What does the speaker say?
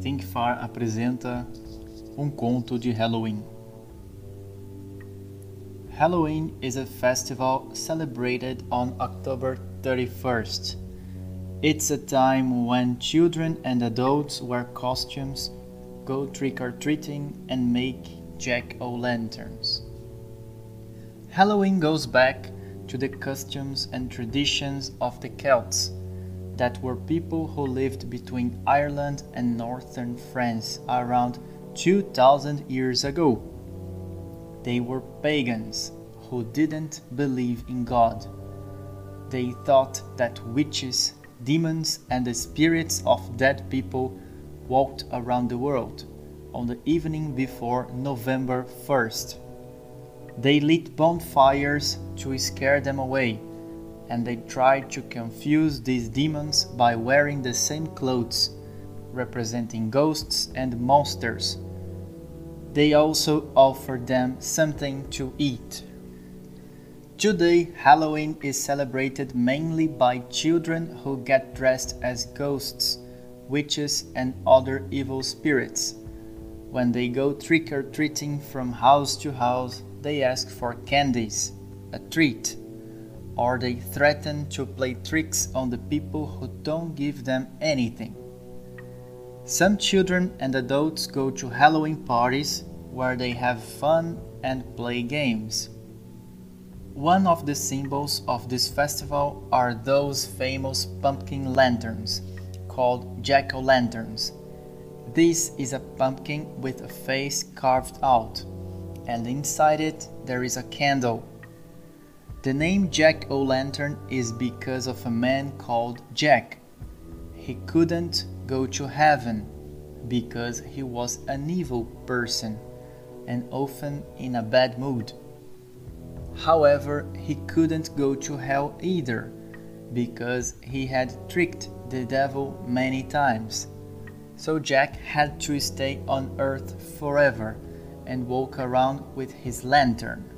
Think Far apresenta um conto de Halloween. Halloween is a festival celebrated on October 31st. It's a time when children and adults wear costumes, go trick or treating, and make jack o' lanterns. Halloween goes back to the customs and traditions of the Celts that were people who lived between Ireland and northern France around 2000 years ago. They were pagans who didn't believe in God. They thought that witches, demons, and the spirits of dead people walked around the world on the evening before November 1st. They lit bonfires to scare them away and they tried to confuse these demons by wearing the same clothes, representing ghosts and monsters. They also offered them something to eat. Today, Halloween is celebrated mainly by children who get dressed as ghosts, witches, and other evil spirits. When they go trick or treating from house to house, they ask for candies, a treat or they threaten to play tricks on the people who don't give them anything. Some children and adults go to Halloween parties where they have fun and play games. One of the symbols of this festival are those famous pumpkin lanterns called jack o' lanterns. This is a pumpkin with a face carved out, and inside it there is a candle the name Jack O'Lantern is because of a man called Jack. He couldn't go to heaven because he was an evil person and often in a bad mood. However, he couldn't go to hell either because he had tricked the devil many times. So Jack had to stay on earth forever and walk around with his lantern.